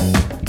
you